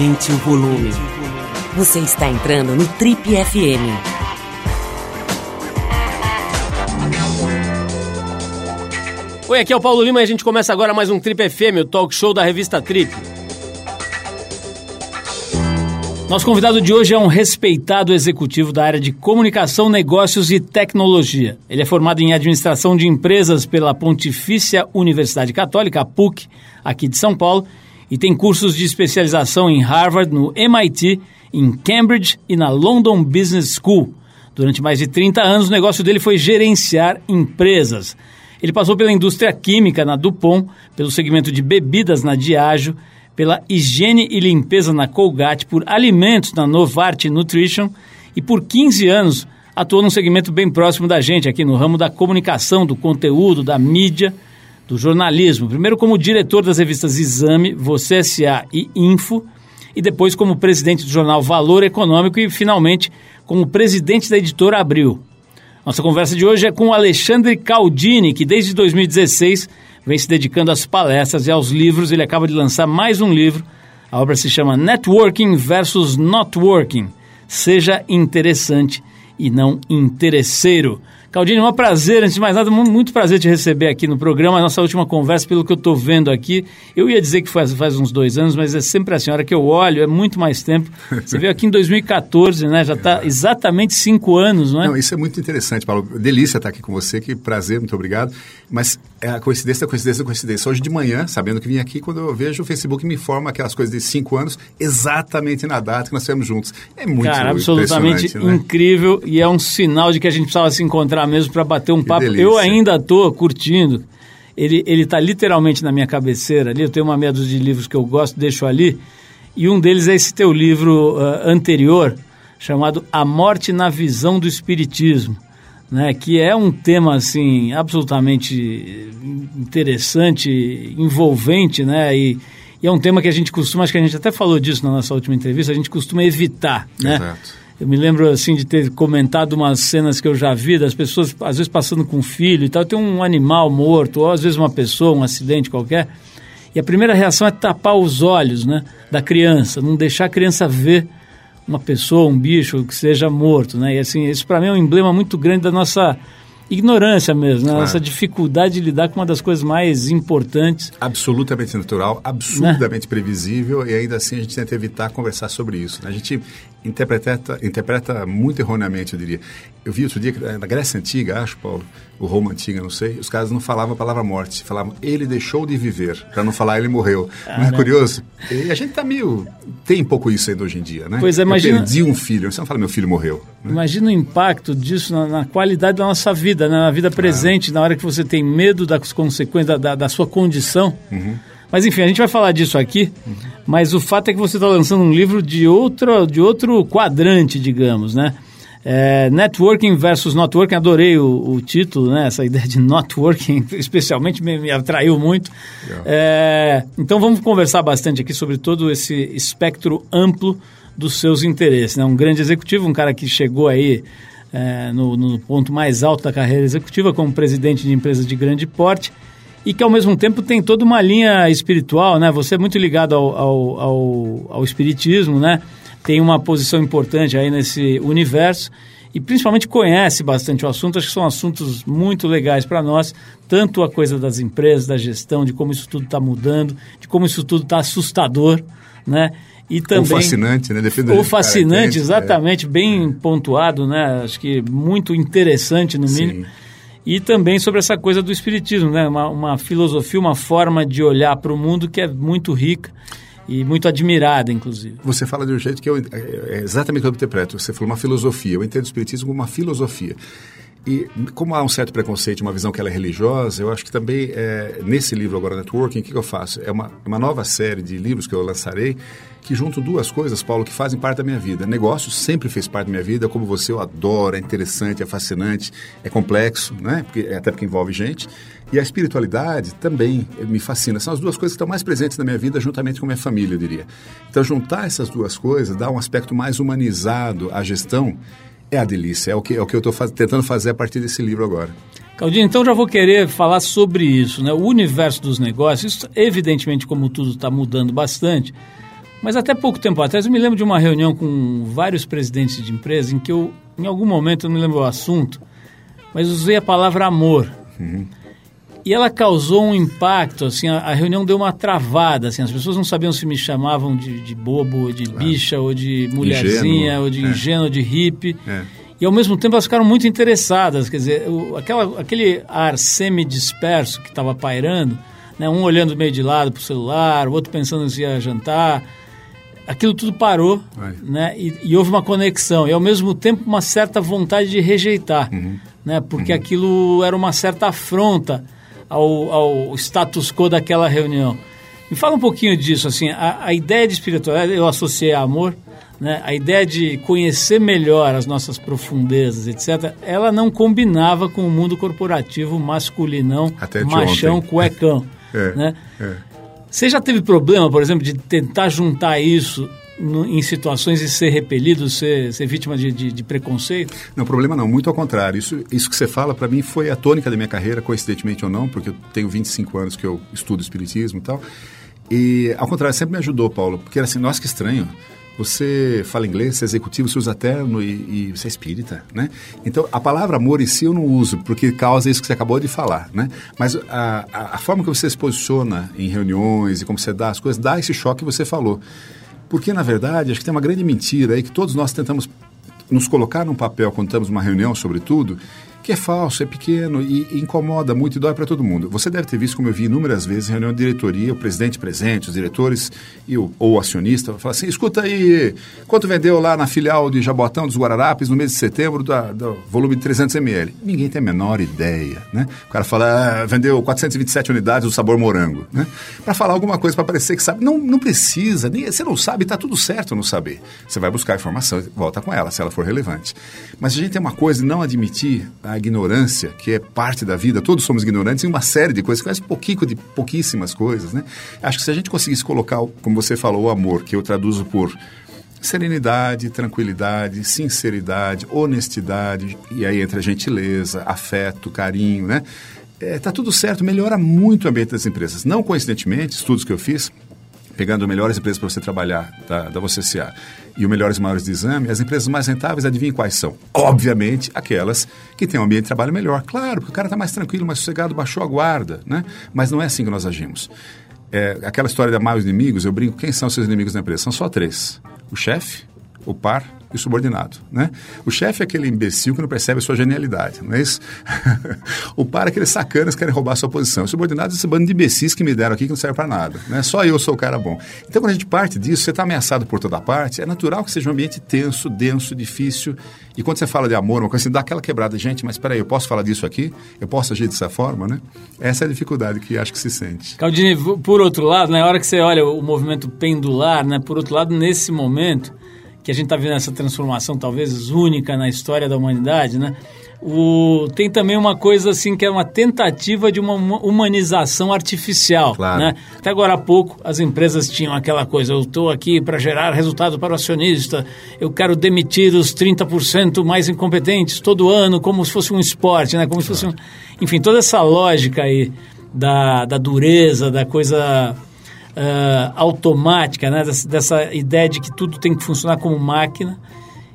Aumente o volume. Você está entrando no Trip FM. Oi, aqui é o Paulo Lima e a gente começa agora mais um Trip FM, o talk show da revista Trip. Nosso convidado de hoje é um respeitado executivo da área de comunicação, negócios e tecnologia. Ele é formado em administração de empresas pela Pontifícia Universidade Católica, a PUC, aqui de São Paulo, e tem cursos de especialização em Harvard, no MIT, em Cambridge e na London Business School. Durante mais de 30 anos, o negócio dele foi gerenciar empresas. Ele passou pela indústria química na Dupont, pelo segmento de bebidas na Diageo, pela higiene e limpeza na Colgate, por alimentos na Novart Nutrition e por 15 anos atuou num segmento bem próximo da gente, aqui no ramo da comunicação, do conteúdo, da mídia, do jornalismo. Primeiro como diretor das revistas Exame, Você S.A. e Info, e depois como presidente do jornal Valor Econômico e, finalmente, como presidente da editora Abril. Nossa conversa de hoje é com Alexandre Caldini, que desde 2016 vem se dedicando às palestras e aos livros. Ele acaba de lançar mais um livro. A obra se chama Networking versus Not Working. Seja interessante e não interesseiro. Caldini, é um prazer, antes de mais nada, muito prazer te receber aqui no programa. A nossa última conversa, pelo que eu estou vendo aqui, eu ia dizer que faz, faz uns dois anos, mas é sempre a senhora que eu olho, é muito mais tempo. Você veio aqui em 2014, né? Já está exatamente cinco anos, não é? Não, isso é muito interessante, Paulo. Delícia estar aqui com você, que prazer, muito obrigado. Mas é a coincidência, a coincidência, a coincidência. Hoje de manhã, sabendo que vim aqui, quando eu vejo o Facebook me informa aquelas coisas de cinco anos, exatamente na data que nós estivemos juntos. É muito Cara, absolutamente né? incrível e é um sinal de que a gente precisava se encontrar mesmo para bater um que papo. Delícia. Eu ainda estou curtindo. Ele ele está literalmente na minha cabeceira ali. Eu tenho uma meia dúzia de livros que eu gosto, deixo ali. E um deles é esse teu livro uh, anterior, chamado A Morte na Visão do Espiritismo, né? Que é um tema assim absolutamente interessante, envolvente, né? E, e é um tema que a gente costuma, acho que a gente até falou disso na nossa última entrevista, a gente costuma evitar, né? Exato. Eu me lembro assim de ter comentado umas cenas que eu já vi das pessoas às vezes passando com um filho e tal, tem um animal morto ou às vezes uma pessoa, um acidente qualquer. E a primeira reação é tapar os olhos, né, da criança, não deixar a criança ver uma pessoa, um bicho que seja morto, né? E assim, isso para mim é um emblema muito grande da nossa ignorância mesmo, né? claro. essa dificuldade de lidar com uma das coisas mais importantes. Absolutamente natural, absurdamente né? previsível e ainda assim a gente tenta evitar conversar sobre isso. Né? A gente interpreta, interpreta muito erroneamente, eu diria. Eu vi outro dia, na Grécia Antiga, acho, Paulo, o Roma Antiga, não sei, os caras não falavam a palavra morte, falavam ele deixou de viver, para não falar ele morreu. não é curioso? E a gente tá meio... tem um pouco isso ainda hoje em dia, né? Pois é, imagina... Eu perdi um filho, você não fala meu filho morreu. Né? Imagina o impacto disso na, na, qualidade da nossa vida, né? na vida presente, na hora que você tem medo das consequências da, da, da sua condição. Uhum. Mas enfim, a gente vai falar disso aqui, mas o fato é que você está lançando um livro de outro, de outro quadrante, digamos, né? É, networking versus Networking, adorei o, o, título, né? essa ideia de networking, especialmente me, me atraiu muito. É, então vamos conversar bastante aqui sobre todo esse espectro amplo dos seus interesses. Né? Um grande executivo, um cara que chegou aí é, no, no ponto mais alto da carreira executiva como presidente de empresas de grande porte e que ao mesmo tempo tem toda uma linha espiritual, né? Você é muito ligado ao, ao, ao, ao espiritismo, né? Tem uma posição importante aí nesse universo e principalmente conhece bastante o assunto. Acho que são assuntos muito legais para nós, tanto a coisa das empresas, da gestão, de como isso tudo está mudando, de como isso tudo está assustador, né? E também, ou fascinante, né? Depende ou fascinante, é. exatamente, é. bem pontuado, né? Acho que muito interessante no mínimo. Sim e também sobre essa coisa do espiritismo, né? uma, uma filosofia, uma forma de olhar para o mundo que é muito rica e muito admirada, inclusive. Você fala de um jeito que eu, é, é exatamente o que eu interpreto. Você falou uma filosofia. Eu entendo o espiritismo como uma filosofia. E como há um certo preconceito, uma visão que ela é religiosa, eu acho que também é, nesse livro agora, Networking, o que, que eu faço? É uma, uma nova série de livros que eu lançarei que juntam duas coisas, Paulo, que fazem parte da minha vida. Negócio sempre fez parte da minha vida, como você, eu adoro, é interessante, é fascinante, é complexo, né? Porque, até porque envolve gente. E a espiritualidade também me fascina. São as duas coisas que estão mais presentes na minha vida, juntamente com a minha família, eu diria. Então, juntar essas duas coisas dá um aspecto mais humanizado à gestão é a delícia, é o que, é o que eu estou faz, tentando fazer a partir desse livro agora. Claudinho, então já vou querer falar sobre isso, né? O universo dos negócios, isso, evidentemente, como tudo está mudando bastante, Mas até pouco tempo atrás eu me lembro de uma reunião com vários presidentes de empresas em que eu, em algum momento, eu não me lembro o assunto, mas usei a palavra amor. Uhum. E ela causou um impacto, assim, a, a, reunião deu uma travada, assim, as pessoas não sabiam se me chamavam de, de bobo, ou de claro. bicha, ou de mulherzinha, ingênuo, ou de é. ingênuo, de hippie. É. E ao mesmo tempo elas ficaram muito interessadas, quer dizer, o, aquela, aquele ar semi-disperso que estava pairando, né, um olhando meio de lado para o celular, o outro pensando se ia jantar, aquilo tudo parou, né? E, e, houve uma conexão e ao mesmo tempo uma certa vontade de rejeitar, uhum. né? Porque uhum. aquilo era uma certa afronta ao, ao, status quo daquela reunião. Me fala um pouquinho disso, assim, a, a ideia de espiritualidade eu associei a amor, né? A ideia de conhecer melhor as nossas profundezas, etc. Ela não combinava com o mundo corporativo masculinão, machão, ontem. cuecão, é, né? É. Você já teve problema, por exemplo, de tentar juntar isso no, em situações de ser repelido, ser, ser vítima de, de, de, preconceito? Não, problema não, muito ao contrário. Isso, isso que você fala, para mim, foi a tônica da minha carreira, coincidentemente ou não, porque eu tenho 25 anos que eu estudo espiritismo e tal. E, ao contrário, sempre me ajudou, Paulo, porque era assim, nossa, que estranho. Você fala inglês, você é executivo, você usa terno e, e, você é espírita, né? Então, a palavra amor em si eu não uso, porque causa isso que você acabou de falar, né? Mas a, a, a forma que você se posiciona em reuniões e como você dá as coisas, dá esse choque que você falou. Porque, na verdade, acho que tem uma grande mentira aí que todos nós tentamos nos colocar num papel quando estamos numa reunião, sobretudo, que é falso, é pequeno e, e incomoda muito e dói para todo mundo. Você deve ter visto, como eu vi inúmeras vezes, em reunião de diretoria, o presidente presente, os diretores e o, ou o acionista, fala assim, escuta aí, quanto vendeu lá na filial de Jabotão dos Guararapes no mês de setembro da, do volume de 300 ml? Ninguém tem a menor ideia, né? O cara fala, ah, vendeu 427 unidades do sabor morango, né? Para falar alguma coisa, para parecer que sabe. Não, não precisa, nem, você não sabe, está tudo certo não saber. Você vai buscar a informação volta com ela, se ela for relevante. Mas a gente tem uma coisa não admitir a ignorância, que é parte da vida, todos somos ignorantes em uma série de coisas, conhece pouquinho de pouquíssimas coisas, né? Acho que se a gente conseguisse colocar, como você falou, o amor, que eu traduzo por serenidade, tranquilidade, sinceridade, honestidade, e aí entra gentileza, afeto, carinho, né? É, tá tudo certo, melhora muito o ambiente das empresas. Não coincidentemente, estudos que eu fiz, pegando melhores empresas para você trabalhar da, da VCCA e os melhores maiores de exame, as empresas mais rentáveis, adivinhem quais são? Obviamente, aquelas que têm um ambiente de trabalho melhor. Claro, porque o cara está mais tranquilo, mais sossegado, baixou a guarda, né? Mas não é assim que nós agimos. É, aquela história de amar os inimigos, eu brinco, quem são seus inimigos na empresa? São só três. O chefe, o par e o subordinado. Né? O chefe é aquele imbecil que não percebe a sua genialidade, não é isso? o par é aqueles sacanas que querem roubar a sua posição. O subordinado é esse bando de imbecis que me deram aqui que não serve para nada. Né? Só eu sou o cara bom. Então, quando a gente parte disso, você está ameaçado por toda parte, é natural que seja um ambiente tenso, denso, difícil. E quando você fala de amor, uma coisa assim, dá aquela quebrada. Gente, mas espera aí, eu posso falar disso aqui? Eu posso agir dessa forma, né? Essa é a dificuldade que acho que se sente. Caldini, por outro lado, na hora que você olha o movimento pendular, né? Por outro lado, nesse momento que a gente está vendo essa transformação talvez única na história da humanidade, né? O, tem também uma coisa assim que é uma tentativa de uma humanização artificial. Claro. Né? Até agora há pouco as empresas tinham aquela coisa, eu estou aqui para gerar resultado para o acionista, eu quero demitir os 30% mais incompetentes todo ano, como se fosse um esporte, né? como se fosse um... Enfim, toda essa lógica aí da, da dureza, da coisa uh, automática, né? Dessa, dessa, ideia de que tudo tem que funcionar como máquina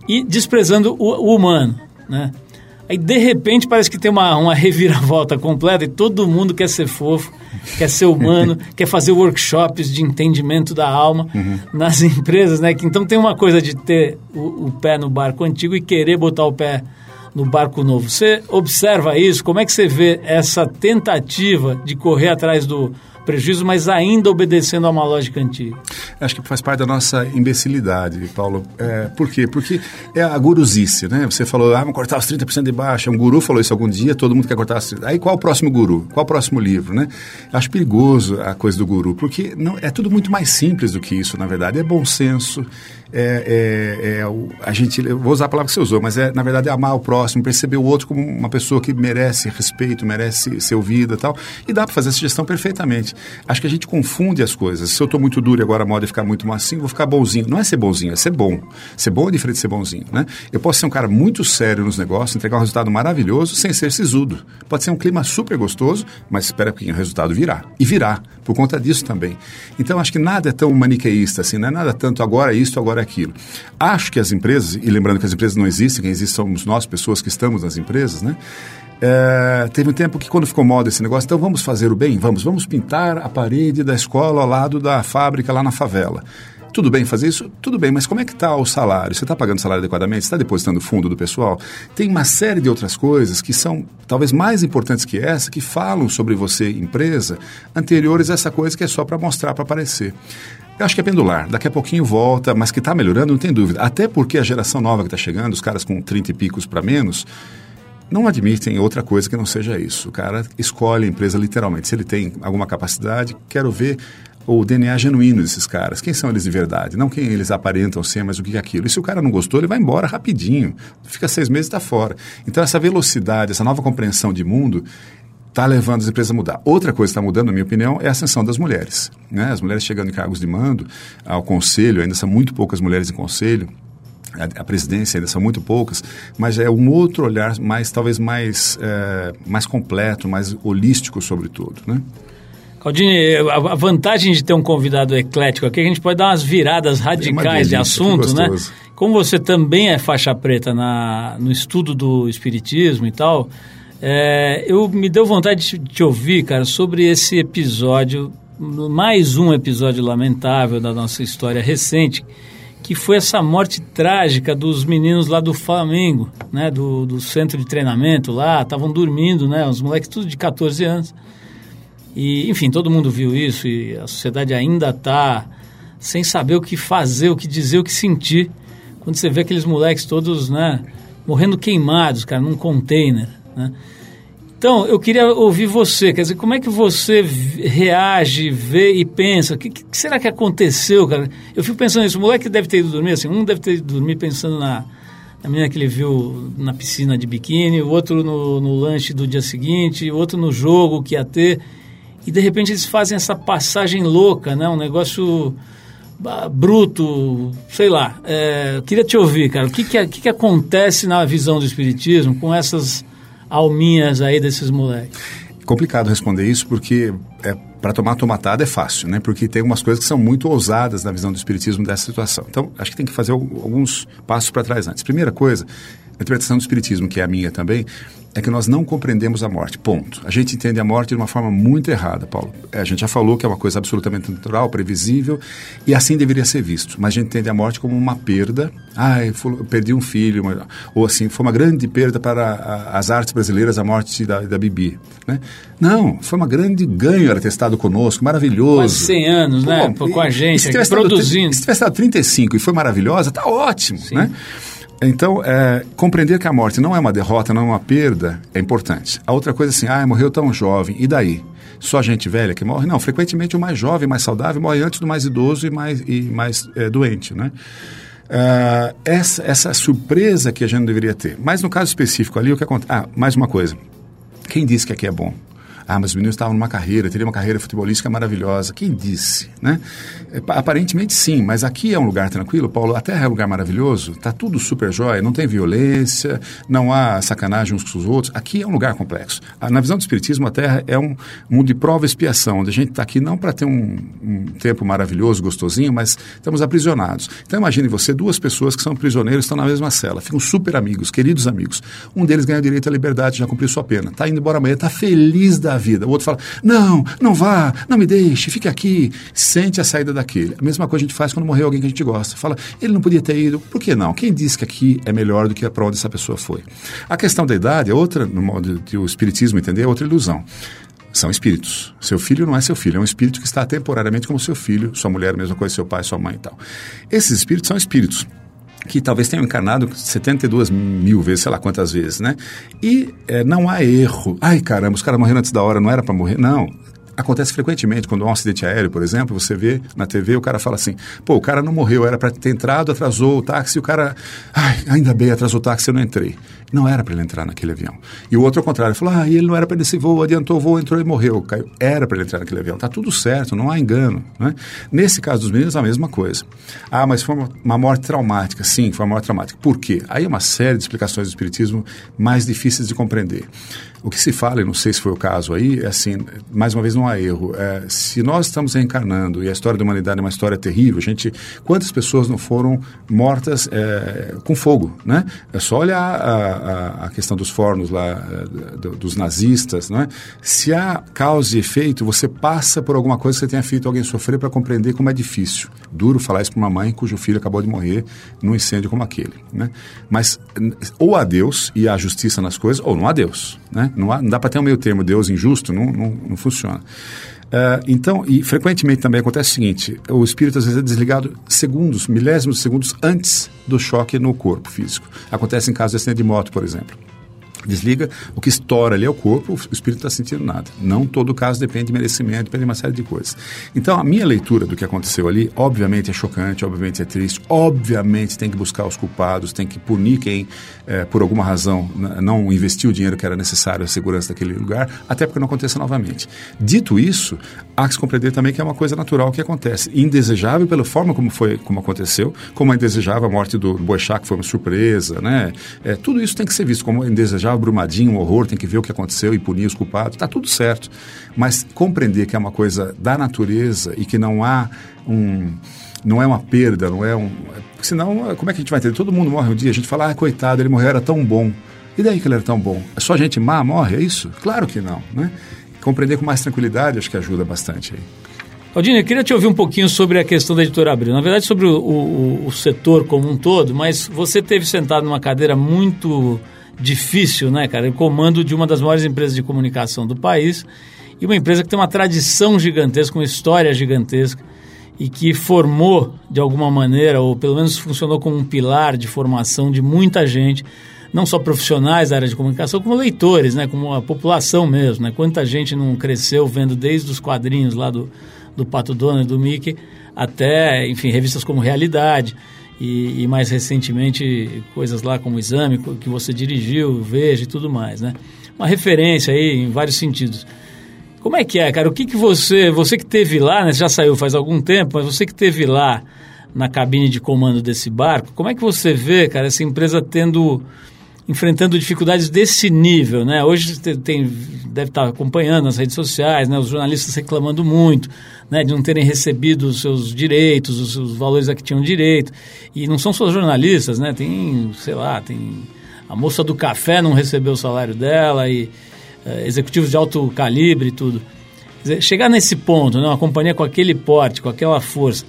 e desprezando o, o humano, né? Aí, de repente, parece que tem uma, uma reviravolta completa e todo mundo quer ser fofo, quer ser humano, quer fazer workshops de entendimento da alma uhum. nas empresas, né? Que, então, tem uma coisa de ter o, o, pé no barco antigo e querer botar o pé no barco novo. Você observa isso? Como é que você vê essa tentativa de correr atrás do, prejuízo, mas ainda obedecendo a uma lógica antiga. Acho que faz parte da nossa imbecilidade, Paulo. É, por quê? Porque é a guruzice, né? Você falou, ah, vamos cortar os 30% de baixa. Um guru falou isso algum dia, todo mundo quer cortar os 30%. Aí qual o próximo guru? Qual o próximo livro, né? Acho perigoso a coisa do guru, porque não, é tudo muito mais simples do que isso, na verdade. É bom senso, é, é, é a gente, vou usar a palavra que você usou, mas é, na verdade, é amar o próximo, perceber o outro como uma pessoa que merece respeito, merece ser ouvida e tal. E dá para fazer essa gestão perfeitamente. Acho que a gente confunde as coisas. Se eu estou muito duro e agora a moda é ficar muito macio, vou ficar bonzinho. Não é ser bonzinho, é ser bom. Ser bom é diferente de ser bonzinho, né? Eu posso ser um cara muito sério nos negócios, entregar um resultado maravilhoso sem ser sisudo. Pode ser um clima super gostoso, mas espera que o resultado virá. E virá, por conta disso também. Então, acho que nada é tão maniqueísta assim, não é nada tanto agora é isso, agora é aquilo. Acho que as empresas, e lembrando que as empresas não existem, quem existe somos nós, pessoas que estamos nas empresas, né? É, teve um tempo que quando ficou moda esse negócio, então vamos fazer o bem? Vamos, vamos pintar a parede da escola ao lado da fábrica lá na favela. Tudo bem fazer isso? Tudo bem, mas como é que está o salário? Você está pagando o salário adequadamente? Você está depositando fundo do pessoal? Tem uma série de outras coisas que são talvez mais importantes que essa, que falam sobre você, empresa, anteriores a essa coisa que é só para mostrar, para aparecer. Eu acho que é pendular. Daqui a pouquinho volta, mas que está melhorando, não tem dúvida. Até porque a geração nova que está chegando, os caras com 30 e picos para menos, não admitem outra coisa que não seja isso. O cara escolhe a empresa literalmente. Se ele tem alguma capacidade, quero ver o DNA genuíno desses caras. Quem são eles de verdade? Não quem eles aparentam ser, mas o que é aquilo. E se o cara não gostou, ele vai embora rapidinho. Fica seis meses e está fora. Então, essa velocidade, essa nova compreensão de mundo está levando as empresas a mudar. Outra coisa que está mudando, na minha opinião, é a ascensão das mulheres. Né? As mulheres chegando em cargos de mando, ao conselho, ainda são muito poucas mulheres em conselho, a, presidência ainda são muito poucas, mas é um outro olhar mais, talvez mais, é, mais completo, mais holístico sobre tudo, né? Claudine, a vantagem de ter um convidado eclético aqui é que a gente pode dar umas viradas radicais de assunto, né? Como você também é faixa preta na, no estudo do espiritismo e tal, é, eu me deu vontade de te ouvir, cara, sobre esse episódio, mais um episódio lamentável da nossa história recente, que foi essa morte trágica dos meninos lá do Flamengo, né, do, do centro de treinamento lá, estavam dormindo, né, os moleques tudo de 14 anos. E, enfim, todo mundo viu isso e a sociedade ainda está sem saber o que fazer, o que dizer, o que sentir, quando você vê aqueles moleques todos, né, morrendo queimados, cara, num container, né? Então, eu queria ouvir você, quer dizer, como é que você reage, vê e pensa? O que, que, será que aconteceu, cara? Eu fico pensando nisso, o moleque deve ter ido dormir, assim, um deve ter ido dormir pensando na, na menina que ele viu na piscina de biquíni, o outro no, no lanche do dia seguinte, o outro no jogo que ia ter, e de repente eles fazem essa passagem louca, né? Um negócio bruto, sei lá. É, queria te ouvir, cara, o que, que, que, que acontece na visão do Espiritismo com essas alminhas aí desses moleques? Complicado responder isso porque é, para tomar tomatada é fácil, né? Porque tem algumas coisas que são muito ousadas na visão do espiritismo dessa situação. Então, acho que tem que fazer alguns passos para trás antes. Primeira coisa, a interpretação do espiritismo, que é a minha também, é que nós não compreendemos a morte. Ponto. A gente entende a morte de uma forma muito errada, Paulo. É, a gente já falou que é uma coisa absolutamente natural, previsível, e assim deveria ser visto. Mas a gente entende a morte como uma perda. Ai, eu perdi um filho. Ou assim, foi uma grande perda para as artes brasileiras a morte da, da Bibi. Né? Não, foi uma grande ganho ela ter estado conosco, maravilhoso. Quase 100 anos, Pô, né? com a gente, aqui, produzindo. Se tivesse estado 35 e foi maravilhosa, tá ótimo, Sim. né? Então, é, compreender que a morte não é uma derrota, não é uma perda, é importante. A outra coisa é assim, ah, morreu tão jovem, e daí? Só gente velha que morre? Não, frequentemente o mais jovem, mais saudável, morre antes do mais idoso e mais, e mais é, doente, né? Uh, essa, essa surpresa que a gente não deveria ter. Mas no caso específico ali, o que acontece? Ah, mais uma coisa. Quem disse que aqui é bom? Ah, mas os meninos estavam numa carreira, teria uma carreira futebolística maravilhosa. Quem disse, né? É, aparentemente sim, mas aqui é um lugar tranquilo, Paulo. A Terra é um lugar maravilhoso, está tudo super jóia, não tem violência, não há sacanagem uns com os outros. Aqui é um lugar complexo. Na visão do Espiritismo, a Terra é um mundo de prova e expiação, onde a gente está aqui não para ter um, um, tempo maravilhoso, gostosinho, mas estamos aprisionados. Então imagine você, duas pessoas que são prisioneiros, estão na mesma cela, ficam super amigos, queridos amigos. Um deles ganha direito à liberdade, já cumpriu sua pena, está indo embora amanhã, está feliz da vida. O outro fala: não, não vá, não me deixe, fique aqui. Sente a saída daquele. A mesma coisa a gente faz quando morreu alguém que a gente gosta. Fala: ele não podia ter ido, por que não? Quem disse que aqui é melhor do que para onde essa pessoa foi? A questão da idade é outra, no modo de o espiritismo entender, é outra ilusão são espíritos. Seu filho não é seu filho, é um espírito que está temporariamente como seu filho, sua mulher, a mesma coisa, seu pai, sua mãe e tal. Esses espíritos são espíritos que talvez tenham encarnado 72 mil vezes, sei lá quantas vezes, né? E é, não há erro. Ai, caramba, os caras morreram antes da hora, não era para morrer. Não. Acontece frequentemente quando há um acidente aéreo, por exemplo, você vê na TV o cara fala assim: pô, o cara não morreu, era para ter entrado, atrasou o táxi, o cara, ai, ainda bem, atrasou o táxi, eu não entrei. Não era para ele entrar naquele avião. E o outro, ao contrário, falou: ah, ele não era para esse voo, adiantou o voo, entrou e morreu. Caiu. Era para ele entrar naquele avião. Tá tudo certo, não há engano. Né? Nesse caso dos meninos, a mesma coisa. Ah, mas foi uma, uma morte traumática. Sim, foi uma morte traumática. Por quê? Aí é uma série de explicações do Espiritismo mais difíceis de compreender. O que se fala, e não sei se foi o caso aí, é assim, mais uma vez não há erro. É, se nós estamos reencarnando e a história da humanidade é uma história terrível, gente, quantas pessoas não foram mortas é, com fogo, né? É só olhar a, a, a questão dos fornos lá, é, dos nazistas, não é? Se há causa e efeito, você passa por alguma coisa que você tenha feito alguém sofrer para compreender como é difícil. Duro falar isso para uma mãe cujo filho acabou de morrer num incêndio como aquele, né? Mas ou há Deus e há justiça nas coisas, ou não há Deus, né? Não, há, não dá para ter um meio termo, Deus injusto, não, não, não funciona. Uh, então, e frequentemente também acontece o seguinte: o espírito às vezes é desligado segundos, milésimos de segundos antes do choque no corpo físico. Acontece em casos de acidente de moto, por exemplo desliga, o que estoura ali é o corpo, o espírito está sentindo nada. Não todo caso depende de merecimento, depende de uma série de coisas. Então, a minha leitura do que aconteceu ali, obviamente é chocante, obviamente é triste, obviamente tem que buscar os culpados, tem que punir quem, é, por alguma razão, não investiu o dinheiro que era necessário à segurança daquele lugar, até porque não aconteça novamente. Dito isso, há que se compreender também que é uma coisa natural que acontece. Indesejável pela forma como foi, como aconteceu, como é indesejável a morte do Boechat, que foi uma surpresa, né? É, tudo isso tem que ser visto como indesejável Brumadinho, um horror, tem que ver o que aconteceu e punir os culpados. Está tudo certo. Mas compreender que é uma coisa da natureza e que não há um não é uma perda, não é um. Senão, como é que a gente vai entender? Todo mundo morre um dia, a gente fala, ah, coitado, ele morreu, era tão bom. E daí que ele era tão bom? É só gente má morre, é isso? Claro que não, né? Compreender com mais tranquilidade acho que ajuda bastante aí. Aldine, eu queria te ouvir um pouquinho sobre a questão da editora Abril. Na verdade, sobre o, o, o setor como um todo, mas você teve sentado numa cadeira muito difícil, né, cara? O comando de uma das maiores empresas de comunicação do país e uma empresa que tem uma tradição gigantesca, uma história gigantesca e que formou de alguma maneira, ou pelo menos funcionou como um pilar de formação de muita gente, não só profissionais da área de comunicação, como leitores, né, como a população mesmo, né? Quanta gente não cresceu vendo desde os quadrinhos lá do, do Pato Donald, do Mickey, até, enfim, revistas como Realidade e, e, mais recentemente coisas lá como o Exame, que você dirigiu, Veja e tudo mais, né? Uma referência aí em vários sentidos. Como é que é, cara? O que, que você, você que teve lá, né? Você já saiu faz algum tempo, mas você que teve lá na cabine de comando desse barco, como é que você vê, cara, essa empresa tendo enfrentando dificuldades desse nível, né? Hoje tem, deve estar acompanhando nas redes sociais, né? Os jornalistas reclamando muito, né? De não terem recebido os seus direitos, os, os valores a que tinham direito. E não são só jornalistas, né? Tem, sei lá, tem a moça do café não recebeu o salário dela e uh, executivos de alto calibre e tudo. Dizer, chegar nesse ponto, né? Uma companhia com aquele porte, com aquela força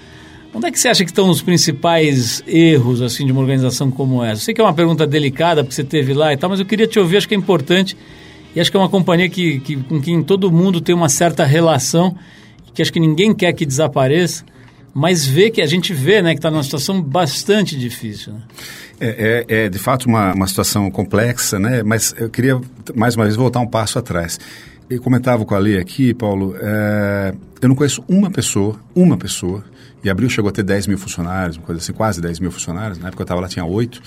Onde é que você acha que estão os principais erros assim de uma organização como essa? Eu sei que é uma pergunta delicada, porque você teve lá e tal, mas eu queria te ouvir, acho que é importante. E acho que é uma companhia que, que, com quem todo mundo tem uma certa relação, que acho que ninguém quer que desapareça, mas vê que a gente vê né, que está numa situação bastante difícil. Né? É, é, é, de fato uma, uma situação complexa, né? mas eu queria mais uma vez voltar um passo atrás. Eu comentava com a Lê aqui, Paulo, é, eu não conheço uma pessoa, uma pessoa, e Abril chegou a ter 10 mil funcionários, uma coisa assim, quase 10 mil funcionários. Na época eu estava lá, tinha 8.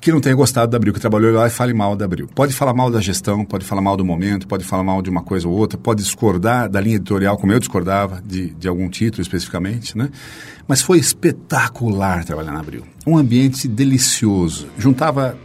Que não tenha gostado da Abril, que trabalhou lá e fale mal da Abril. Pode falar mal da gestão, pode falar mal do momento, pode falar mal de uma coisa ou outra, pode discordar da linha editorial, como eu discordava, de, de algum título especificamente, né? Mas foi espetacular trabalhar na Abril. Um ambiente delicioso. Juntava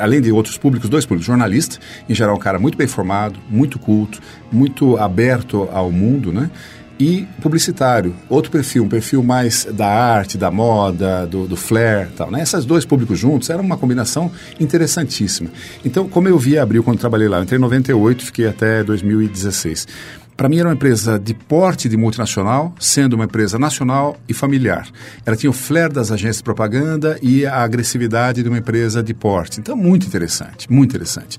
além de outros públicos, dois públicos, jornalista, em geral um cara muito bem formado, muito culto, muito aberto ao mundo, né? E publicitário. Outro perfil, um perfil mais da arte, da moda, do, do flair tal. Né? Esses dois públicos juntos era uma combinação interessantíssima. Então, como eu vi Abril quando trabalhei lá, eu entrei em 98, fiquei até 2016. Para mim era uma empresa de porte de multinacional, sendo uma empresa nacional e familiar. Ela tinha o flair das agências de propaganda e a agressividade de uma empresa de porte. Então, muito interessante, muito interessante.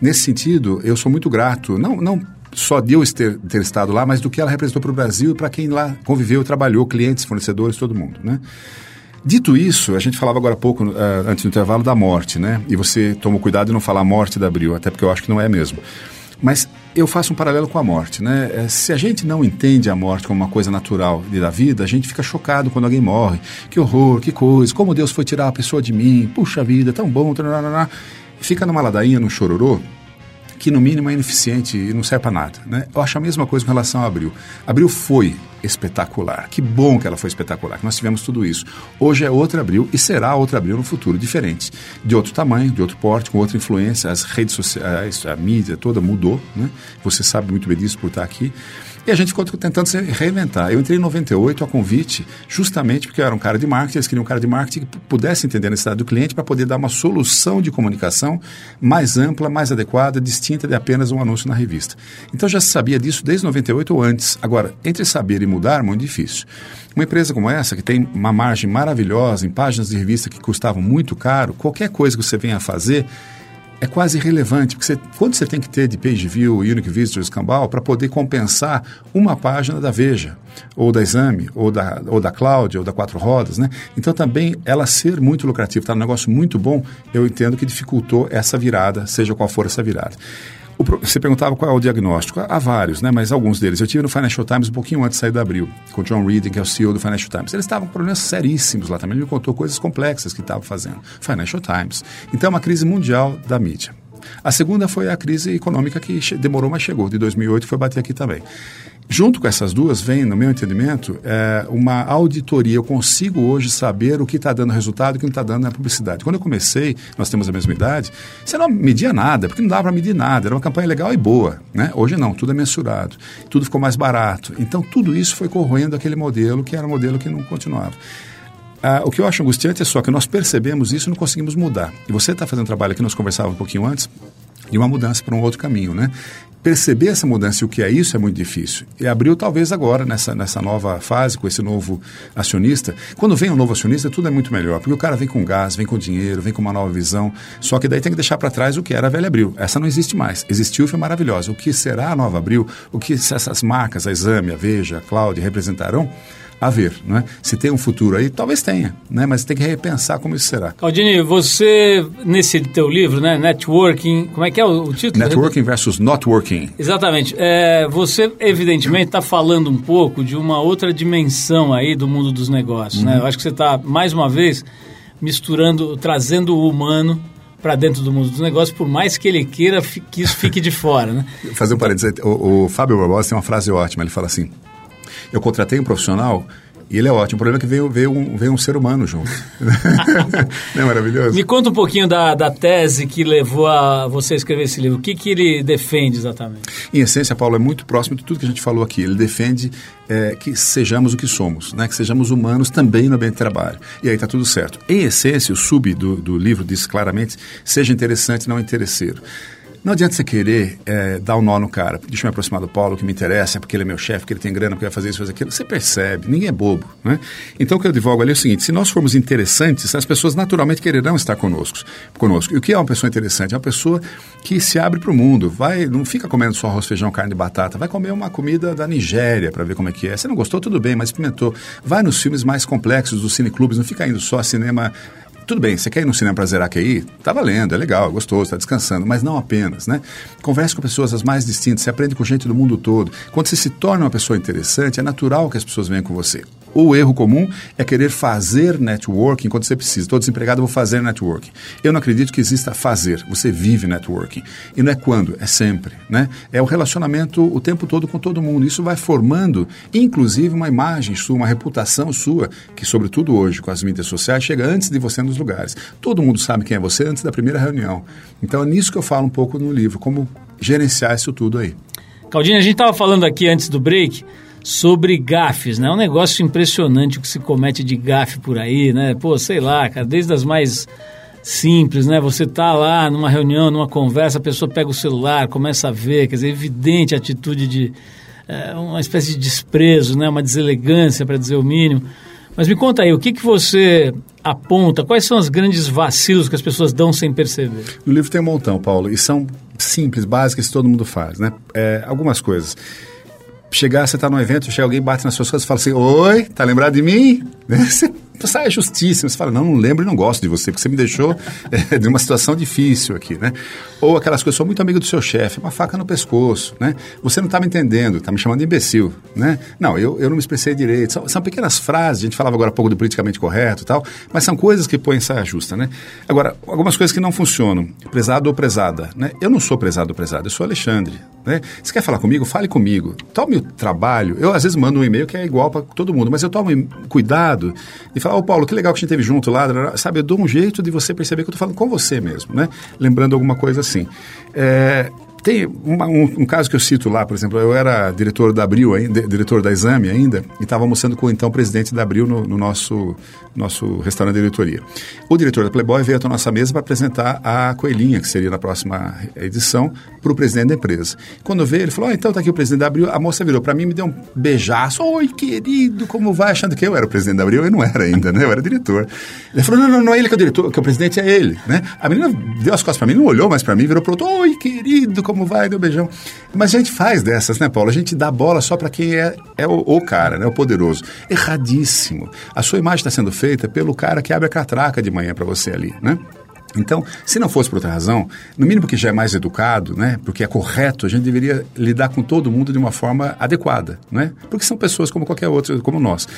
Nesse sentido, eu sou muito grato, não, não só de eu ter, ter estado lá, mas do que ela representou para o Brasil e para quem lá conviveu, trabalhou, clientes, fornecedores, todo mundo, né? Dito isso, a gente falava agora há pouco, uh, antes do intervalo, da morte, né? E você tomou cuidado de não falar morte da Abril, até porque eu acho que não é mesmo. Mas eu faço um paralelo com a morte, né? É, se a gente não entende a morte como uma coisa natural da vida, a gente fica chocado quando alguém morre. Que horror, que coisa, como Deus foi tirar a pessoa de mim, puxa vida, tão bom, fica numa ladainha, num chororô, que no mínimo é ineficiente e não serve para nada. Né? Eu acho a mesma coisa com relação a Abril. Abril foi espetacular. Que bom que ela foi espetacular, que nós tivemos tudo isso. Hoje é outra Abril e será outra Abril no futuro, diferente. De outro tamanho, de outro porte, com outra influência, as redes sociais, a mídia toda mudou. Né? Você sabe muito bem disso por estar aqui. E a gente ficou tentando se reinventar. Eu entrei em 98 a convite, justamente porque eu era um cara de marketing, eles queriam um cara de marketing que pudesse entender a necessidade do cliente para poder dar uma solução de comunicação mais ampla, mais adequada, distinta de apenas um anúncio na revista. Então já se sabia disso desde 98 ou antes. Agora, entre saber e mudar, muito difícil. Uma empresa como essa, que tem uma margem maravilhosa em páginas de revista que custavam muito caro, qualquer coisa que você venha a fazer é quase irrelevante, porque você, você tem que ter de page view, unique visitors, Cambal, para poder compensar uma página da Veja, ou da Exame, ou da, ou da Cloud, ou da Quatro Rodas, né? Então também ela ser muito lucrativa, está um negócio muito bom, eu entendo que dificultou essa virada, seja qual for essa virada. Você perguntava qual é o diagnóstico. Há vários, né? mas alguns deles. Eu tive no Financial Times um pouquinho antes de sair da Abril, com o John Reading, que é o CEO do Financial Times. Eles estavam com problemas seríssimos lá também. Ele me contou coisas complexas que estavam fazendo. Financial Times. Então é uma crise mundial da mídia. A segunda foi a crise econômica que demorou, mas chegou, de 2008, foi bater aqui também. Junto com essas duas, vem, no meu entendimento, é, uma auditoria. Eu consigo hoje saber o que está dando resultado e o que não está dando na publicidade. Quando eu comecei, nós temos a mesma idade, você não media nada, porque não dava para medir nada. Era uma campanha legal e boa. Né? Hoje não, tudo é mensurado. Tudo ficou mais barato. Então, tudo isso foi corroendo aquele modelo, que era um modelo que não continuava. Ah, o que eu acho angustiante é só que nós percebemos isso e não conseguimos mudar. E você está fazendo um trabalho que nós conversávamos um pouquinho antes, de uma mudança para um outro caminho, né? perceber essa mudança e o que é isso é muito difícil. E abriu talvez agora, nessa, nessa nova fase, com esse novo acionista. Quando vem um novo acionista, tudo é muito melhor, porque o cara vem com gás, vem com dinheiro, vem com uma nova visão. Só que daí tem que deixar para trás o que era a velha Abril. Essa não existe mais. Existiu e foi maravilhosa. O que será a nova Abril? O que essas marcas, a Exame, a Veja, a Cláudia, representarão? A ver, não é? Se tem um futuro aí, talvez tenha, né? Mas tem que repensar como isso será. Claudine, você nesse teu livro, né, Networking, como é que é o, o título? Networking versus Not Working. Exatamente. É, você evidentemente está falando um pouco de uma outra dimensão aí do mundo dos negócios, né? uhum. né? Eu acho que você está mais uma vez misturando, trazendo o humano para dentro do mundo dos negócios, por mais que ele queira que isso fique de fora, né? Fazer um parênteses, o, o Fábio Barbosa tem uma frase ótima, ele fala assim, eu contratei um profissional e ele é ótimo. O problema é que veio, veio, um, veio um ser humano junto. Não é maravilhoso? Me conta um pouquinho da, da tese que levou a você a escrever esse livro. O que, que ele defende exatamente? Em essência, Paulo, é muito próximo de tudo que a gente falou aqui. Ele defende é, que sejamos o que somos, né? que sejamos humanos também no ambiente de trabalho. E aí está tudo certo. Em essência, o sub do, do livro diz claramente, seja interessante, não interesseiro. Não adianta você querer é, dar um nó no cara. Deixa eu me aproximar do Paulo, que me interessa, porque ele é meu chefe, porque ele tem grana, porque vai fazer isso, fazer aquilo. Você percebe, ninguém é bobo. Né? Então, o que eu divulgo ali é o seguinte: se nós formos interessantes, as pessoas naturalmente quererão estar conosco. conosco. E o que é uma pessoa interessante? É uma pessoa que se abre para o mundo. Vai, não fica comendo só arroz, feijão, carne e batata. Vai comer uma comida da Nigéria para ver como é que é. Você não gostou, tudo bem, mas experimentou. Vai nos filmes mais complexos dos cineclubes, não fica indo só cinema tudo bem, você quer ir no cinema para zerar QI? Tá valendo, é legal, é gostoso, está descansando, mas não apenas, né? Converse com pessoas as mais distintas, você aprende com gente do mundo todo. Quando você se torna uma pessoa interessante, é natural que as pessoas venham com você. O erro comum é querer fazer networking quando você precisa. Estou desempregado, vou fazer networking. Eu não acredito que exista fazer. Você vive networking. E não é quando, é sempre. Né? É o relacionamento o tempo todo com todo mundo. Isso vai formando, inclusive, uma imagem sua, uma reputação sua, que, sobretudo hoje, com as mídias sociais, chega antes de você nos lugares. Todo mundo sabe quem é você antes da primeira reunião. Então é nisso que eu falo um pouco no livro, como gerenciar isso tudo aí. Claudinha, a gente estava falando aqui antes do break sobre gafes, né? É um negócio impressionante o que se comete de gafe por aí, né? Pô, sei lá, cara, desde as mais simples, né? Você tá lá numa reunião, numa conversa, a pessoa pega o celular, começa a ver, quer dizer, evidente a atitude de é, uma espécie de desprezo, né? Uma deselegância, para dizer o mínimo. Mas me conta aí, o que, que você aponta? Quais são os grandes vacilos que as pessoas dão sem perceber? No livro tem um montão, Paulo, e são simples, básicas todo mundo faz, né? É, algumas coisas chegar, você está num evento, chega alguém, bate nas suas coisas e fala assim, oi, tá lembrado de mim? Você saia justíssimo. Você fala, não, não lembro e não gosto de você, porque você me deixou é, de uma situação difícil aqui, né? Ou aquelas coisas, sou muito amigo do seu chefe, uma faca no pescoço, né? Você não está me entendendo, está me chamando de imbecil, né? Não, eu, eu não me expressei direito. São, são pequenas frases, a gente falava agora há pouco do politicamente correto e tal, mas são coisas que põem saia justa, né? Agora, algumas coisas que não funcionam. Prezado ou prezada, né? Eu não sou prezado ou prezada, eu sou Alexandre, né? Você quer falar comigo? Fale comigo. Tome o trabalho. Eu, às vezes, mando um e-mail que é igual para todo mundo, mas eu tomo cuidado e falo, ô Paulo, que legal que a gente teve junto lá, sabe? Eu dou um jeito de você perceber que eu estou falando com você mesmo, né? Lembrando alguma coisa assim. É, tem uma, um, um, caso que eu cito lá, por exemplo, eu era diretor da Abril, diretor da Exame ainda, e estava almoçando com o então presidente da Abril no, no, nosso, nosso restaurante de diretoria. O diretor da Playboy veio até a nossa mesa para apresentar a Coelhinha, que seria na próxima edição, para o presidente da empresa. Quando veio, ele falou: oh, então está aqui o presidente da Abril. A moça virou para mim me deu um beijaço. Oi, querido, como vai? Achando que eu era o presidente da Abril, eu não era ainda, né? Eu era diretor. Ele falou: não, não, não é ele que é o diretor, que é o presidente é ele, né? A menina deu as costas para mim, não olhou mais para mim, virou para outro: oi, querido, como vai? Deu beijão. Mas a gente faz dessas, né, Paulo? A gente dá bola só para quem é, é o, o, cara, né? O poderoso. Erradíssimo. A sua imagem está sendo feita pelo cara que abre a catraca de manhã para você ali, né? Então, se não fosse por outra razão, no mínimo que já é mais educado, né, porque é correto, a gente deveria lidar com todo mundo de uma forma adequada, né? Porque são pessoas como qualquer outra, como nós.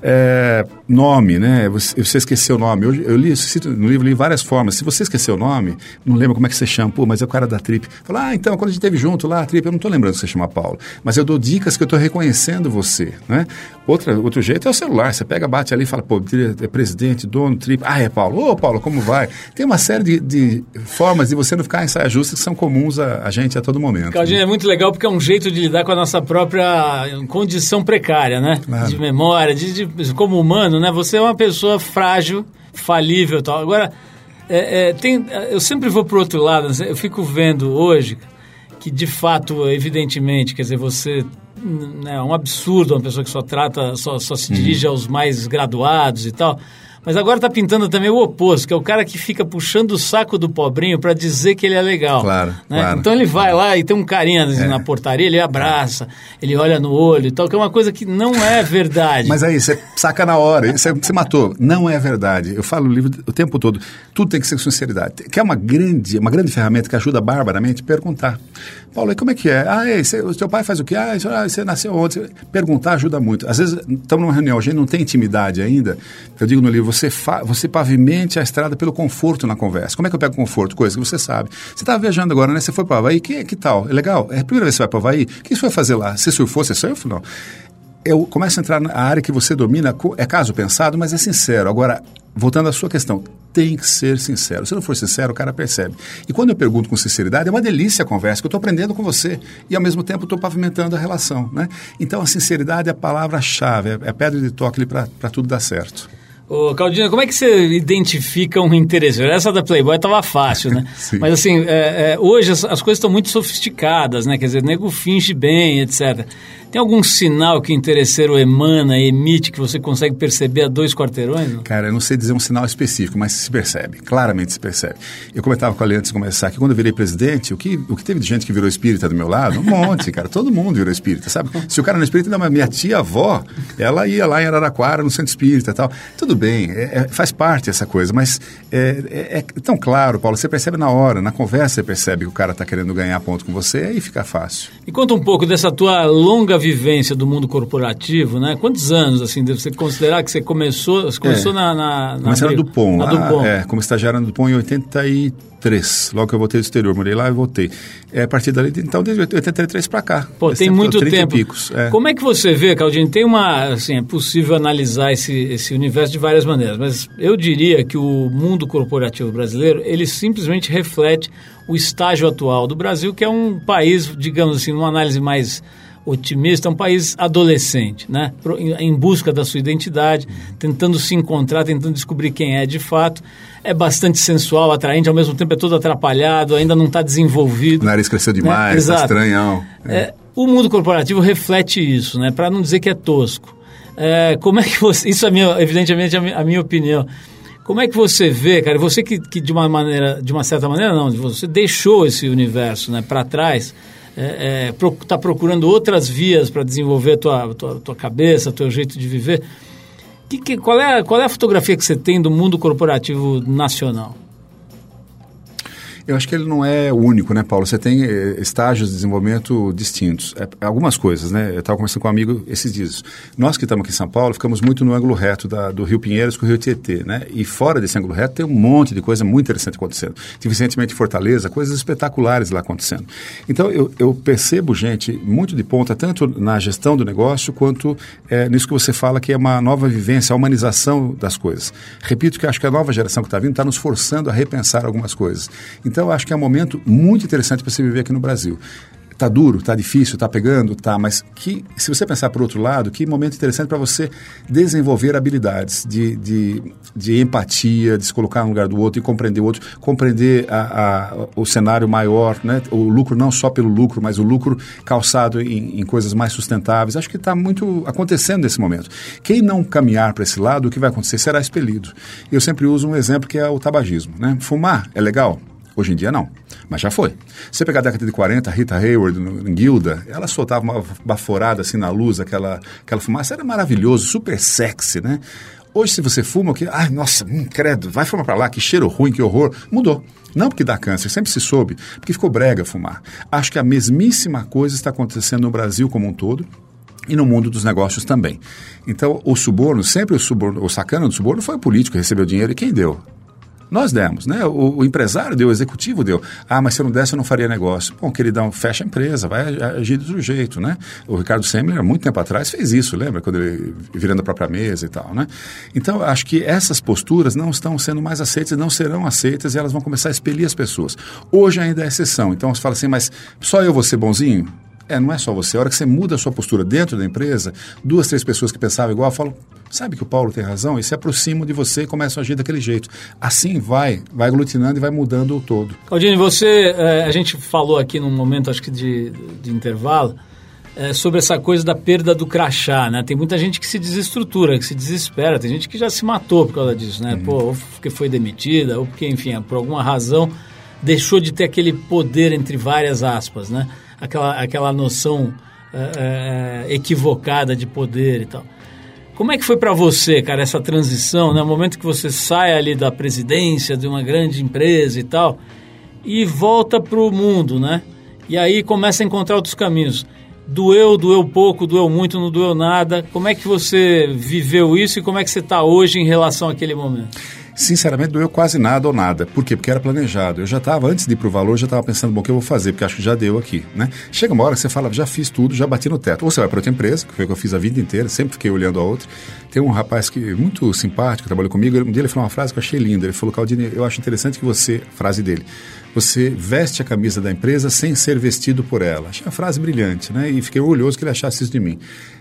É, nome, né? Você, você, esqueceu o nome. Eu, eu li, cito, no livro li várias formas. Se você esqueceu o nome, não lembra como é que você chama, pô, mas é o cara da Trip. Fala, ah, então, quando a gente esteve junto lá, a Trip, eu não estou lembrando que você chama Paulo. Mas eu dou dicas que eu estou reconhecendo você, né? Outra, outro jeito é o celular. Você pega, bate ali e fala, pô, é presidente, dono, Trip. Ah, é Paulo. Ô, Paulo, como vai? Tem uma série de, de formas de você não ficar em saia justa que são comuns a, a gente a todo momento. Claudinho, né? é muito legal porque é um jeito de lidar com a nossa própria condição precária, né? Claro. De memória, de, de como humano, né? Você é uma pessoa frágil, falível tal. Agora, é, é, tem, eu sempre vou para o outro lado. Eu fico vendo hoje que, de fato, evidentemente, quer dizer, você né, é um absurdo uma pessoa que só trata, só, só se dirige uhum. aos mais graduados e tal. Mas agora está pintando também o oposto, que é o cara que fica puxando o saco do pobrinho para dizer que ele é legal. Claro, né? claro. Então ele vai lá e tem um carinha é. na portaria, ele abraça, ele olha no olho e tal, que é uma coisa que não é verdade. Mas aí, você saca na hora, você, você matou. Não é verdade. Eu falo no livro o tempo todo, tudo tem que ser com sinceridade. Que é uma grande, uma grande ferramenta que ajuda barbaramente perguntar. Paulo, e como é que é? Ah, é, o seu pai faz o quê? Ah, você nasceu onde? Perguntar ajuda muito. Às vezes, estamos numa reunião, a gente não tem intimidade ainda. Eu digo no livro, você, fa, você pavimente a estrada pelo conforto na conversa. Como é que eu pego conforto? Coisa que você sabe. Você estava viajando agora, né? Você foi para o Havaí, que, que tal? É legal? É a primeira vez que você vai para o Havaí? O que você vai fazer lá? Você surfou? Você surfa? Não eu começo a entrar na área que você domina, é caso pensado, mas é sincero. Agora, voltando à sua questão, tem que ser sincero. Se não for sincero, o cara percebe. E quando eu pergunto com sinceridade, é uma delícia a conversa, que eu estou aprendendo com você e ao mesmo tempo estou pavimentando a relação. Né? Então a sinceridade é a palavra-chave, é a pedra de toque para tudo dar certo. Ô, Claudina, como é que você identifica um interesse? Essa da Playboy estava fácil, né? Mas assim, é, é, hoje as, as coisas estão muito sofisticadas, né? Quer dizer, nego finge bem, etc. Tem algum sinal que o interesseiro emana, emite, que você consegue perceber a dois quarteirões? Não? Cara, eu não sei dizer um sinal específico, mas se percebe, claramente se percebe. Eu comentava com a antes de começar que quando eu virei presidente, o que, o que teve de gente que virou espírita do meu lado? Um monte, cara. Todo mundo virou espírita, sabe? Se o cara não é espírita, não, mas minha tia-avó, ela ia lá em Araraquara, no centro espírita e tal. Tudo bem, é, é, faz parte essa coisa, mas é, é, é, tão claro, Paulo, você percebe na hora, na conversa você percebe que o cara está querendo ganhar ponto com você, aí fica fácil. E conta um pouco dessa tua longa vivência do mundo corporativo, né? Quantos anos, assim, deve você considerar que você começou, você começou é, na, na, na... Comecei na Dupont. Na Dupont. é, como estagiário na Dupont em 83, logo que eu voltei do exterior, morei lá e voltei. É, a partir dali, então, desde 83 para cá. Pô, tem tempo, muito tempo. Picos, é. Como é que você vê, Claudinho, tem uma, assim, é possível analisar esse, esse universo de várias maneiras, mas eu diria que o mundo corporativo brasileiro, ele simplesmente reflete o estágio atual do Brasil, que é um país, digamos assim, numa análise mais otimista, é um país adolescente, né? em busca da sua identidade, tentando se encontrar, tentando descobrir quem é de fato. É bastante sensual, atraente, ao mesmo tempo é todo atrapalhado, ainda não está desenvolvido. O nariz cresceu né? demais, né? estranhão. É. É, o mundo corporativo reflete isso, né? para não dizer que é tosco. É, como é que você. Isso é minha, evidentemente é a minha, a minha opinião. Como é que você vê, cara? Você que, que, de uma maneira, de uma certa maneira, não, você deixou esse universo né, para trás é, é, tá procurando outras vias para desenvolver tua, tua, tua cabeça, teu jeito de viver. Que, que, qual, é, qual é a fotografia que você tem do mundo corporativo nacional? Eu acho que ele não é único, né, Paulo? Você tem eh, estágios de desenvolvimento distintos. É, algumas coisas, né? Eu estava conversando com um amigo esses dias. Nós que estamos aqui em São Paulo, ficamos muito no ângulo reto da, do Rio Pinheiros com o Rio Tietê, né? E fora desse ângulo reto tem um monte de coisa muito interessante acontecendo. Tive recentemente em Fortaleza, coisas espetaculares lá acontecendo. Então, eu, eu percebo gente muito de ponta, tanto na gestão do negócio, quanto é, nisso que você fala, que é uma nova vivência, a humanização das coisas. Repito que acho que a nova geração que está vindo está nos forçando a repensar algumas coisas. Então, então, acho que é um momento muito interessante para você viver aqui no Brasil. Tá duro, tá difícil, tá pegando, tá, mas que se você pensar por outro lado, que momento interessante para você desenvolver habilidades de, de, de, empatia, de se colocar no lugar do outro e compreender o outro, compreender a, a, o cenário maior, né? o lucro não só pelo lucro, mas o lucro calçado em, em coisas mais sustentáveis. Acho que está muito acontecendo nesse momento. Quem não caminhar para esse lado, o que vai acontecer será expelido. Eu sempre uso um exemplo que é o tabagismo. Né? Fumar é legal? Hoje em dia não, mas já foi. Você pegar a década de 40, Rita Hayward, Guilda, ela soltava uma baforada assim na luz, aquela, aquela fumaça, era maravilhoso, super sexy, né? Hoje, se você fuma, que, ai, nossa, hum, credo, vai fumar para lá, que cheiro ruim, que horror. Mudou. Não porque dá câncer, sempre se soube, porque ficou brega fumar. Acho que a mesmíssima coisa está acontecendo no Brasil como um todo e no mundo dos negócios também. Então, o suborno, sempre o suborno, o sacana do suborno foi o político que recebeu dinheiro e quem deu? Nós demos, né? O, o, empresário deu, o executivo deu. Ah, mas se eu não desse, eu não faria negócio. Bom, queridão, fecha a empresa, vai agir outro jeito, né? O Ricardo Semler, muito tempo atrás, fez isso, lembra? Quando ele virando a própria mesa e tal, né? Então, acho que essas posturas não estão sendo mais aceitas, não serão aceitas e elas vão começar a expelir as pessoas. Hoje ainda é exceção. Então, você fala assim, mas só eu vou ser bonzinho? É, não é só você. A hora que você muda a sua postura dentro da empresa, duas, três pessoas que pensavam igual falam, sabe que o Paulo tem razão? E se aproximam de você e começam a agir daquele jeito. Assim vai, vai aglutinando e vai mudando o todo. Claudine, você, é, a gente falou aqui num momento, acho que de, de intervalo, é, sobre essa coisa da perda do crachá, né? Tem muita gente que se desestrutura, que se desespera. Tem gente que já se matou por causa disso, né? Uhum. Pô, ou porque foi demitida, ou porque, enfim, por alguma razão deixou de ter aquele poder entre várias aspas, né? aquela, aquela noção é, equivocada de poder e tal. Como é que foi para você, cara, essa transição, né? O momento que você sai ali da presidência de uma grande empresa e tal, e volta para o mundo, né? E aí começa a encontrar outros caminhos. Doeu, doeu pouco, doeu muito, não doeu nada. Como é que você viveu isso e como é que você está hoje em relação àquele momento? Sinceramente, doeu quase nada ou nada. Por quê? Porque era planejado. Eu já estava, antes de ir para o valor, já estava pensando, bom, o que eu vou fazer? Porque acho que já deu aqui, né? Chega uma hora que você fala, já fiz tudo, já bati no teto. Ou você vai para outra empresa, que foi o que eu fiz a vida inteira, sempre fiquei olhando a outra. Tem um rapaz que muito simpático, trabalhou comigo, um dia ele falou uma frase que eu achei linda. Ele falou, Caldini, eu acho interessante que você, frase dele, você veste a camisa da empresa sem ser vestido por ela. Achei uma frase brilhante, né? E fiquei orgulhoso que ele achasse isso de mim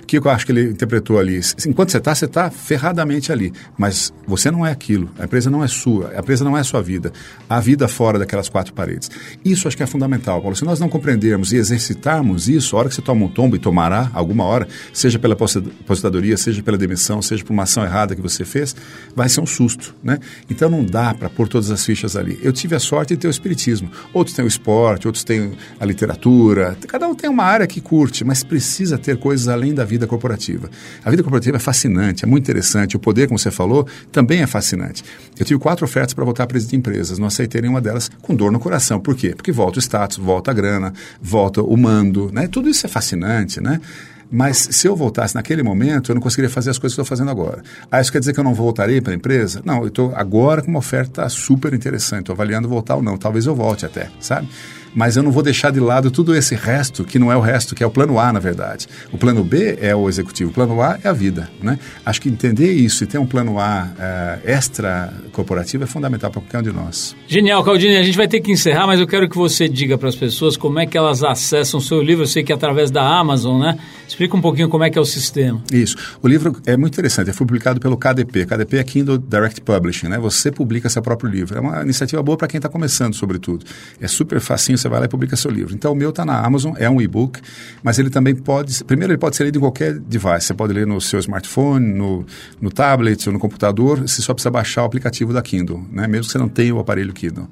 que eu acho que ele interpretou ali? Enquanto você está, você está ferradamente ali. Mas você não é aquilo. A empresa não é sua. A empresa não é a sua vida. A vida fora daquelas quatro paredes. Isso acho que é fundamental, Paulo. Se nós não compreendermos e exercitarmos isso, a hora que você toma um tombo e tomará alguma hora, seja pela aposentadoria, seja pela demissão, seja por uma ação errada que você fez, vai ser um susto, né? Então não dá para pôr todas as fichas ali. Eu tive a sorte de ter o espiritismo. Outros têm o esporte, outros têm a literatura. Cada um tem uma área que curte, mas precisa ter coisas além da vida vida corporativa. A vida corporativa é fascinante, é muito interessante. O poder, como você falou, também é fascinante. Eu tive quatro ofertas para voltar a presidir empresas. Não aceitei nenhuma delas com dor no coração. Por quê? Porque volta o status, volta a grana, volta o mando. Né? Tudo isso é fascinante, né? Mas se eu voltasse naquele momento, eu não conseguiria fazer as coisas que estou fazendo agora. Ah, isso quer dizer que eu não voltarei para a empresa? Não, eu estou agora com uma oferta super interessante, estou avaliando voltar ou não. Talvez eu volte até, sabe? Mas eu não vou deixar de lado tudo esse resto, que não é o resto, que é o plano A, na verdade. O plano B é o executivo, o plano A é a vida. Né? Acho que entender isso e ter um plano A uh, extra corporativo é fundamental para qualquer um de nós. Genial, Caldini. A gente vai ter que encerrar, mas eu quero que você diga para as pessoas como é que elas acessam o seu livro. Eu sei que é através da Amazon, né? Explica um pouquinho como é que é o sistema. Isso. O livro é muito interessante. Foi publicado pelo KDP. KDP é Kindle Direct Publishing, né? Você publica seu próprio livro. É uma iniciativa boa para quem está começando, sobretudo. É super facinho você vai lá e publica seu livro. Então, o meu está na Amazon, é um e-book, mas ele também pode... Primeiro, ele pode ser lido em qualquer device. Você pode ler no seu smartphone, no, no tablet ou no computador. Você só precisa baixar o aplicativo da Kindle, né? mesmo que você não tenha o aparelho Kindle.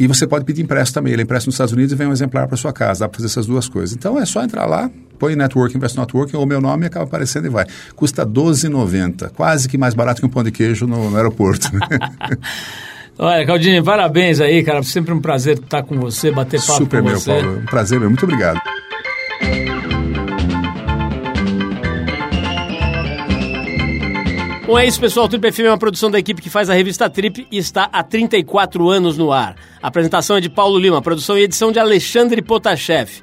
E você pode pedir empréstimo também. Ele empresta nos Estados Unidos e vem um exemplar para sua casa. Dá para fazer essas duas coisas. Então é só entrar lá, põe Network Invest Networking ou meu nome acaba aparecendo e vai. Custa R$12,90. Quase que mais barato que um pão de queijo no, no aeroporto. Olha, Caldini, parabéns aí, cara. Sempre um prazer estar com você, bater papo Super com meu, você. Paulo. Um prazer meu. Muito obrigado. Bom, é isso, pessoal. O Trip FM é uma produção da equipe que faz a revista Trip e está há 34 anos no ar. A apresentação é de Paulo Lima, produção e edição de Alexandre Potashev.